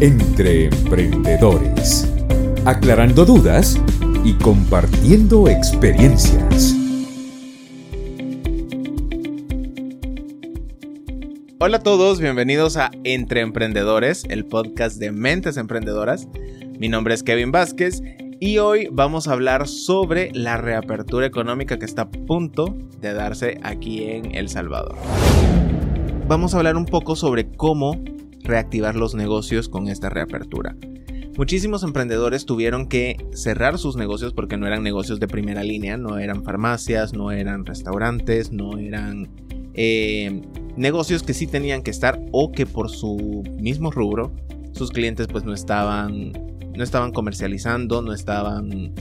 Entre emprendedores, aclarando dudas y compartiendo experiencias. Hola a todos, bienvenidos a Entre Emprendedores, el podcast de mentes emprendedoras. Mi nombre es Kevin Vázquez y hoy vamos a hablar sobre la reapertura económica que está a punto de darse aquí en El Salvador. Vamos a hablar un poco sobre cómo reactivar los negocios con esta reapertura. Muchísimos emprendedores tuvieron que cerrar sus negocios porque no eran negocios de primera línea, no eran farmacias, no eran restaurantes, no eran eh, negocios que sí tenían que estar o que por su mismo rubro sus clientes pues no estaban no estaban comercializando, no estaban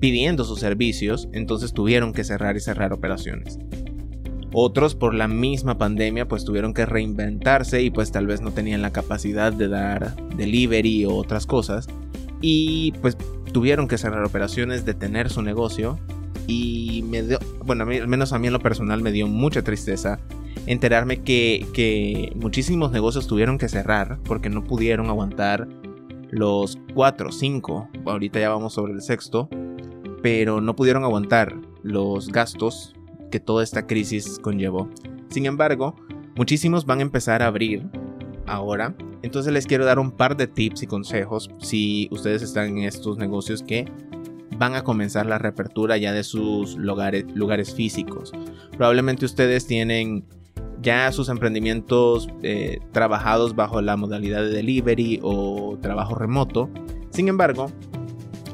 pidiendo sus servicios, entonces tuvieron que cerrar y cerrar operaciones. Otros por la misma pandemia pues tuvieron que reinventarse y pues tal vez no tenían la capacidad de dar delivery o otras cosas. Y pues tuvieron que cerrar operaciones, detener su negocio. Y me dio, bueno, al menos a mí en lo personal me dio mucha tristeza enterarme que, que muchísimos negocios tuvieron que cerrar porque no pudieron aguantar los 4, 5, ahorita ya vamos sobre el sexto, pero no pudieron aguantar los gastos que toda esta crisis conllevó. Sin embargo, muchísimos van a empezar a abrir ahora, entonces les quiero dar un par de tips y consejos si ustedes están en estos negocios que van a comenzar la reapertura ya de sus lugares, físicos. Probablemente ustedes tienen ya sus emprendimientos eh, trabajados bajo la modalidad de delivery o trabajo remoto. Sin embargo,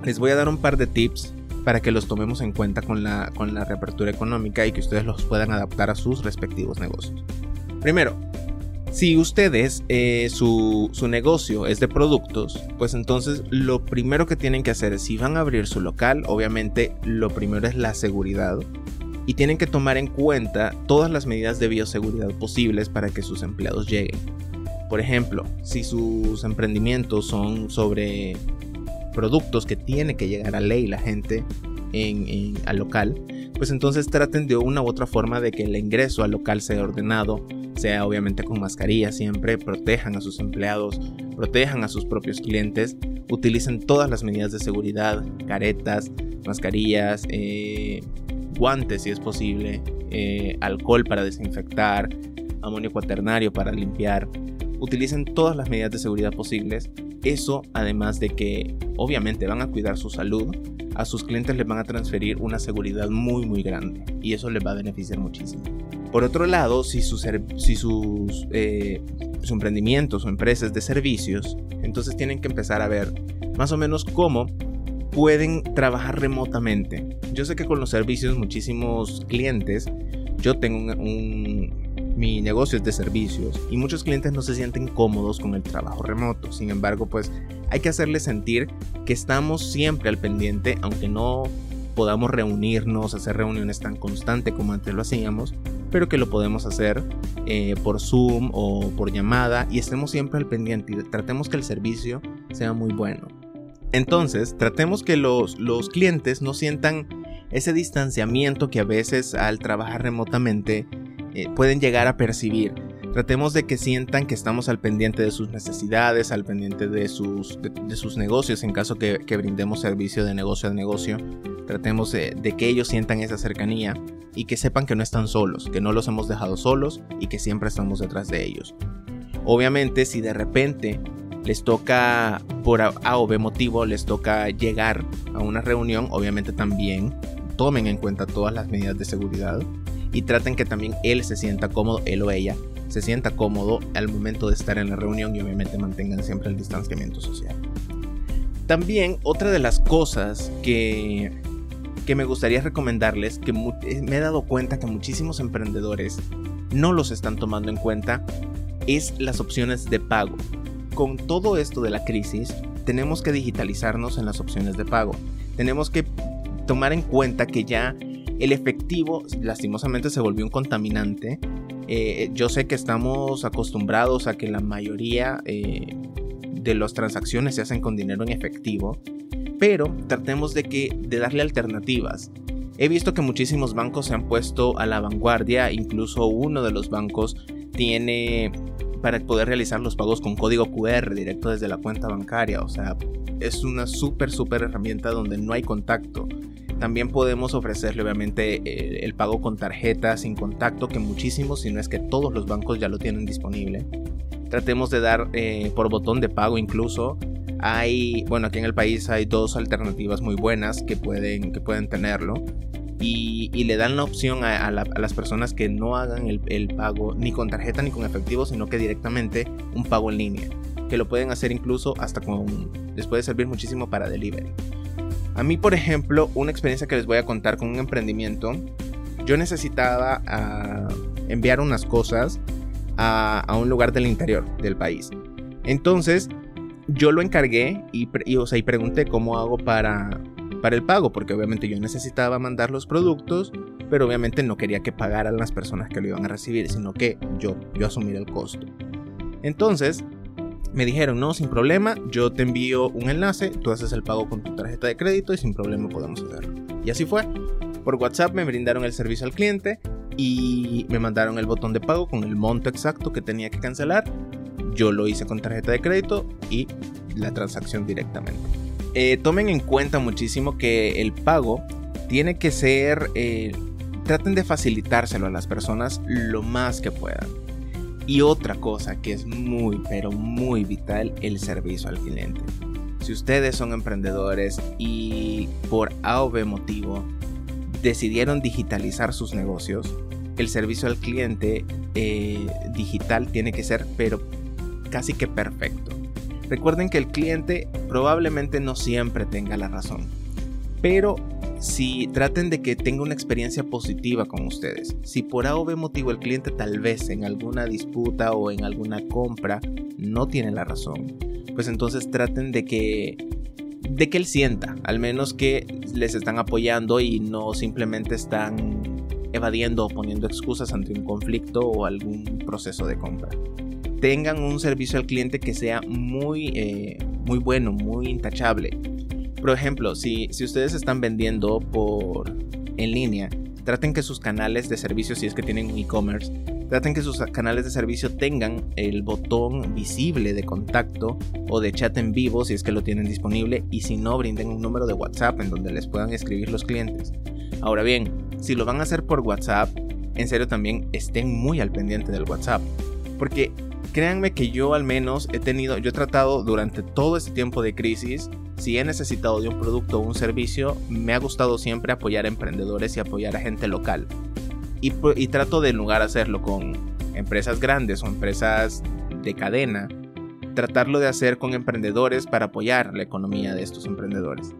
les voy a dar un par de tips para que los tomemos en cuenta con la, con la reapertura económica y que ustedes los puedan adaptar a sus respectivos negocios. Primero, si ustedes, eh, su, su, negocio es de productos, pues entonces lo primero que tienen que hacer es, si van a abrir su local, obviamente lo primero es la seguridad y tienen que tomar en cuenta todas las medidas de bioseguridad posibles para que sus empleados lleguen. Por ejemplo, si sus emprendimientos son sobre productos que tiene que llegar a ley la gente en, al local, pues entonces traten de una u otra forma de que el ingreso al local sea ordenado, sea obviamente con mascarilla siempre, protejan a sus empleados, protejan a sus propios clientes, utilicen todas las medidas de seguridad, caretas, mascarillas, eh, guantes si es posible, eh, alcohol para desinfectar, amonio cuaternario para limpiar. Utilicen todas las medidas de seguridad posibles. Eso además de que obviamente van a cuidar su salud, a sus clientes les van a transferir una seguridad muy muy grande y eso les va a beneficiar muchísimo. Por otro lado, si, sus, si sus, eh, emprendimientos o empresas de servicios, entonces tienen que empezar a ver más o menos cómo pueden trabajar remotamente. Yo sé que con los servicios muchísimos clientes, yo tengo un, mi negocio es de servicios y muchos clientes no se sienten cómodos con el trabajo remoto. Sin embargo, pues hay que hacerles sentir que estamos siempre al pendiente, aunque no podamos reunirnos, hacer reuniones tan constante como antes lo hacíamos, pero que lo podemos hacer eh, por Zoom o por llamada y estemos siempre al pendiente y tratemos que el servicio sea muy bueno. Entonces, tratemos que los, los clientes no sientan ese distanciamiento que a veces al trabajar remotamente eh, pueden llegar a percibir. Tratemos de que sientan que estamos al pendiente de sus necesidades, al pendiente de sus, de, sus negocios, en caso que, que, brindemos servicio de negocio a negocio. Tratemos de, de que ellos sientan esa cercanía y que sepan que no están solos, que no los hemos dejado solos y que siempre estamos detrás de ellos. Obviamente, si de repente les toca, por A o B motivo, les toca llegar a una reunión, obviamente también tomen en cuenta todas las medidas de seguridad y traten que también él se sienta cómodo, él o ella se sienta cómodo al momento de estar en la reunión y obviamente mantengan siempre el distanciamiento social. También otra de las cosas que, que me gustaría recomendarles, que eh, me he dado cuenta que muchísimos emprendedores no los están tomando en cuenta, es las opciones de pago con todo esto de la crisis, tenemos que digitalizarnos en las opciones de pago. Tenemos que tomar en cuenta que ya el efectivo lastimosamente se volvió un contaminante. Eh, yo sé que estamos acostumbrados a que la mayoría eh, de las transacciones se hacen con dinero en efectivo, pero tratemos de, que, de darle alternativas. He visto que muchísimos bancos se han puesto a la vanguardia, incluso uno de los bancos tiene para poder realizar los pagos con código QR directo desde la cuenta bancaria. O sea, es una súper, súper herramienta donde no hay contacto. También podemos ofrecerle obviamente eh, el, pago con tarjeta sin contacto, que muchísimos, si no es que todos los bancos ya lo tienen disponible. Tratemos de dar eh, por botón de pago incluso. Hay, bueno, aquí en el país hay dos alternativas muy buenas que pueden, que pueden tenerlo y, le dan la opción a, las personas que no hagan el, pago ni con tarjeta ni con efectivo, sino que directamente un pago en línea, que lo pueden hacer incluso hasta con... les puede servir muchísimo para delivery. A mí, por ejemplo, una experiencia que les voy a contar con un emprendimiento, yo necesitaba ah, enviar unas cosas a, un lugar del interior del país. Entonces, yo lo encargué y, y, y pregunté cómo hago para, para el pago, porque obviamente yo necesitaba mandar los productos, pero obviamente no quería que pagaran las personas que lo iban a recibir, sino que yo, yo asumir el costo. Entonces, me dijeron, no, sin problema, yo te envío un enlace, tú haces el pago con tu tarjeta de crédito y sin problema podemos hacerlo. Y así fue. Por WhatsApp me brindaron el servicio al cliente y me mandaron el botón de pago con el monto exacto que tenía que cancelar. Yo lo hice con tarjeta de crédito y la transacción directamente. Eh, tomen en cuenta muchísimo que el pago tiene que ser... Eh, traten de facilitárselo a las personas lo más que puedan. Y otra cosa que es muy, pero muy vital, el servicio al cliente. Si ustedes son emprendedores y por A o B motivo decidieron digitalizar sus negocios, el servicio al cliente eh, digital tiene que ser, pero casi que perfecto. Recuerden que el cliente probablemente no siempre tenga la razón, pero si traten de que tenga una experiencia positiva con ustedes. Si por A o B motivo el cliente tal vez en alguna disputa o en alguna compra no tiene la razón, pues entonces traten de que de que él sienta, al menos que les están apoyando y no simplemente están evadiendo o poniendo excusas ante un conflicto o algún proceso de compra tengan un servicio al cliente que sea muy, eh, muy bueno, muy intachable. Por ejemplo, si, si ustedes están vendiendo por en línea, traten que sus canales de servicio, si es que tienen e-commerce, traten que sus canales de servicio tengan el botón visible de contacto o de chat en vivo si es que lo tienen disponible y si no, brinden un número de WhatsApp en donde les puedan escribir los clientes. Ahora bien, si lo van a hacer por WhatsApp, en serio también estén muy al pendiente del WhatsApp. Porque créanme que yo al menos he tenido, yo he tratado durante todo este tiempo de crisis, si he necesitado de un producto o un servicio, me ha gustado siempre apoyar a emprendedores y apoyar a gente local. Y, trato de en lugar hacerlo con empresas grandes o empresas de cadena, tratarlo de hacer con emprendedores para apoyar la economía de estos emprendedores.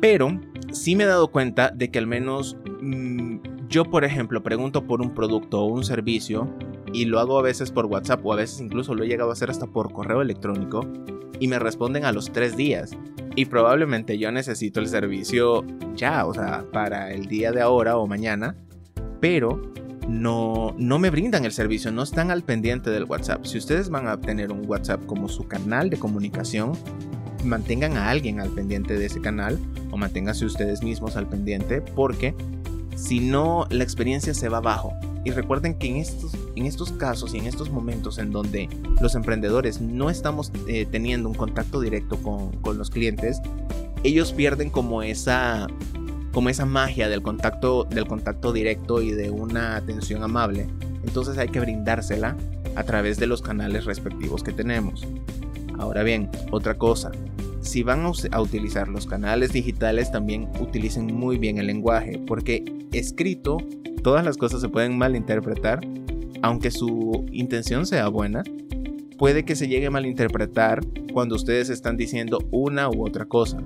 Pero sí me he dado cuenta de que al menos mm, yo, por ejemplo, pregunto por un producto o un servicio y lo hago a veces por WhatsApp o a veces incluso lo he llegado a hacer hasta por correo electrónico y me responden a los tres días. Y probablemente yo necesito el servicio ya, o sea, para el día de ahora o mañana, pero no, no me brindan el servicio, no están al pendiente del WhatsApp. Si ustedes van a tener un WhatsApp como su canal de comunicación, mantengan a alguien al pendiente de ese canal o manténganse ustedes mismos al pendiente porque si no la experiencia se va abajo. Y recuerden que en estos, en estos casos y en estos momentos en donde los emprendedores no estamos eh, teniendo un contacto directo con, con, los clientes, ellos pierden como esa, como esa magia del contacto, del contacto directo y de una atención amable. Entonces hay que brindársela a través de los canales respectivos que tenemos. Ahora bien, otra cosa, si van a, utilizar los canales digitales, también utilicen muy bien el lenguaje, porque escrito todas las cosas se pueden malinterpretar, aunque su intención sea buena, puede que se llegue a malinterpretar cuando ustedes están diciendo una u otra cosa.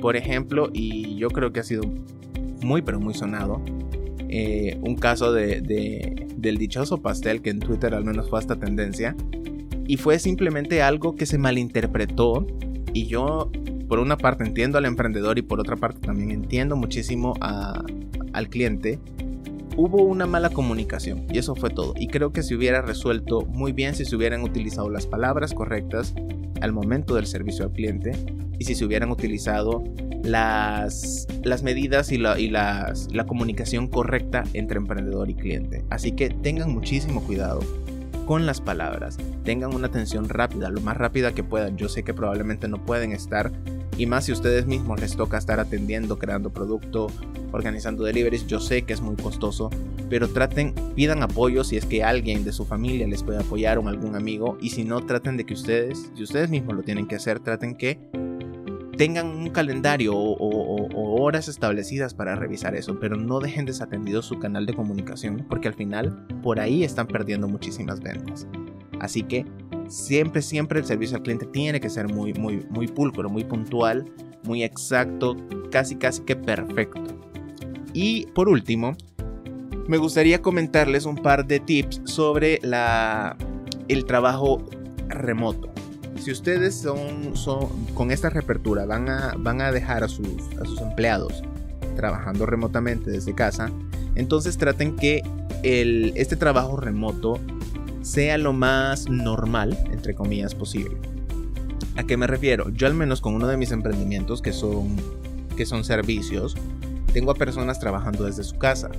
Por ejemplo, y yo creo que ha sido muy pero muy sonado, eh, un caso de, del dichoso pastel que en Twitter al menos fue hasta tendencia, y fue simplemente algo que se malinterpretó y yo, por una parte, entiendo al emprendedor y por otra parte también entiendo muchísimo al cliente. Hubo una mala comunicación y eso fue todo. Y creo que se hubiera resuelto muy bien si se hubieran utilizado las palabras correctas al momento del servicio al cliente y si se hubieran utilizado las, las medidas y, la, y las, la comunicación correcta entre emprendedor y cliente. Así que tengan muchísimo cuidado con las palabras. Tengan una atención rápida, lo más rápida que puedan. Yo sé que probablemente no pueden estar y más si ustedes mismos les toca estar atendiendo, creando producto, organizando deliveries, yo sé que es muy costoso, pero traten, pidan apoyo si es que alguien de su familia les puede apoyar o algún amigo y si no traten de que ustedes, si ustedes mismos lo tienen que hacer, traten que tengan un calendario o, horas establecidas para revisar eso, pero no dejen desatendido su canal de comunicación porque al final por ahí están perdiendo muchísimas ventas. Así que siempre, siempre el servicio al cliente tiene que ser muy, muy, muy pulcro, muy puntual, muy exacto, casi, casi que perfecto. Y por último, me gustaría comentarles un par de tips sobre la, el trabajo remoto. Si ustedes son, con esta reapertura van a, van a dejar a sus, a sus empleados trabajando remotamente desde casa, entonces traten que el, este trabajo remoto sea lo más normal, entre comillas, posible. ¿A qué me refiero? Yo al menos con uno de mis emprendimientos que son, que son servicios, tengo a personas trabajando desde su casa.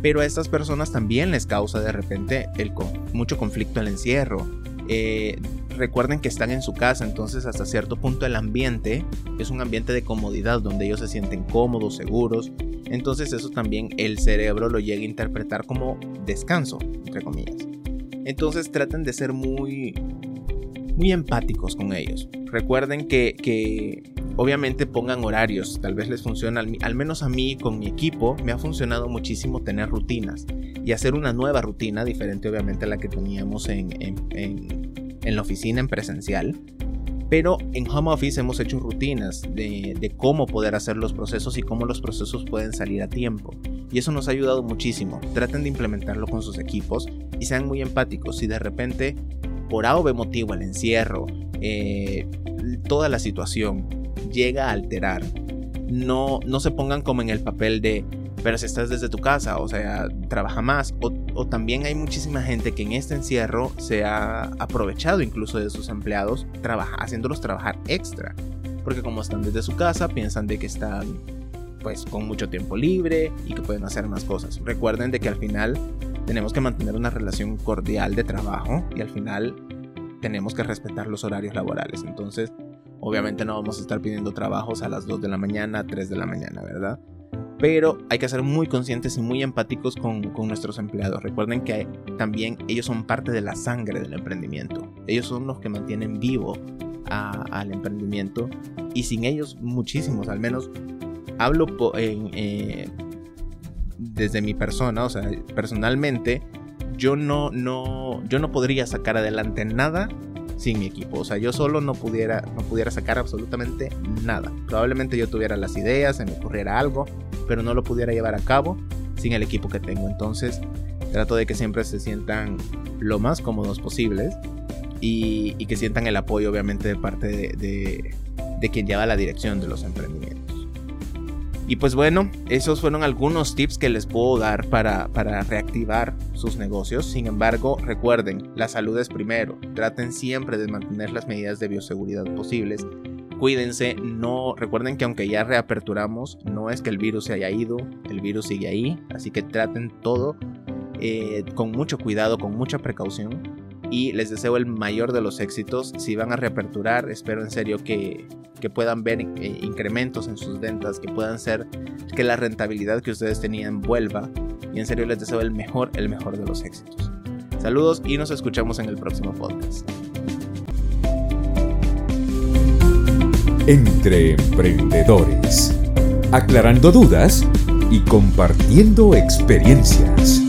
Pero a estas personas también les causa de repente el, mucho conflicto el encierro. Eh, recuerden que están en su casa, entonces hasta cierto punto el ambiente es un ambiente de comodidad donde ellos se sienten cómodos, seguros. Entonces eso también el cerebro lo llega a interpretar como descanso, entre comillas. Entonces traten de ser muy, muy empáticos con ellos. Recuerden que, obviamente pongan horarios, tal vez les funciona, al, menos a mí con mi equipo me ha funcionado muchísimo tener rutinas y hacer una nueva rutina, diferente obviamente a la que teníamos en, en la oficina en presencial. Pero en home office hemos hecho rutinas de, de, cómo poder hacer los procesos y cómo los procesos pueden salir a tiempo. Y eso nos ha ayudado muchísimo. Traten de implementarlo con sus equipos y sean muy empáticos. Si de repente, por algo motivo, el encierro, eh, toda la situación llega a alterar, no, no se pongan como en el papel de, pero si estás desde tu casa, o sea, trabaja más. O, también hay muchísima gente que en este encierro se ha aprovechado incluso de sus empleados, trabaja, haciéndolos trabajar extra. Porque como están desde su casa, piensan de que están pues con mucho tiempo libre y que pueden hacer más cosas. Recuerden de que al final tenemos que mantener una relación cordial de trabajo y al final tenemos que respetar los horarios laborales. Entonces, obviamente no vamos a estar pidiendo trabajos a las 2 de la mañana, 3 de la mañana, ¿verdad? Pero hay que ser muy conscientes y muy empáticos con, nuestros empleados. Recuerden que también ellos son parte de la sangre del emprendimiento. Ellos son los que mantienen vivo al emprendimiento y sin ellos muchísimos, al menos hablo eh, desde mi persona, o sea, personalmente, yo no, no, yo no podría sacar adelante nada sin mi equipo. O sea, yo solo no pudiera, no pudiera sacar absolutamente nada. Probablemente yo tuviera las ideas, se me ocurriera algo, pero no lo pudiera llevar a cabo sin el equipo que tengo. Entonces, trato de que siempre se sientan lo más cómodos posibles y, que sientan el apoyo, obviamente, de parte de, de quien lleva la dirección de los emprendimientos. Y pues bueno, esos fueron algunos tips que les puedo dar para, para reactivar sus negocios. Sin embargo, recuerden, la salud es primero. Traten siempre de mantener las medidas de bioseguridad posibles. Cuídense, no recuerden que aunque ya reaperturamos, no es que el virus se haya ido, el virus sigue ahí, así que traten todo eh, con mucho cuidado, con mucha precaución y les deseo el mayor de los éxitos. Si van a reaperturar, espero en serio que, que puedan ver eh, incrementos en sus ventas, que puedan ser que la rentabilidad que ustedes tenían vuelva. Y en serio les deseo el mejor, el mejor de los éxitos. Saludos y nos escuchamos en el próximo podcast. Entre emprendedores, aclarando dudas y compartiendo experiencias.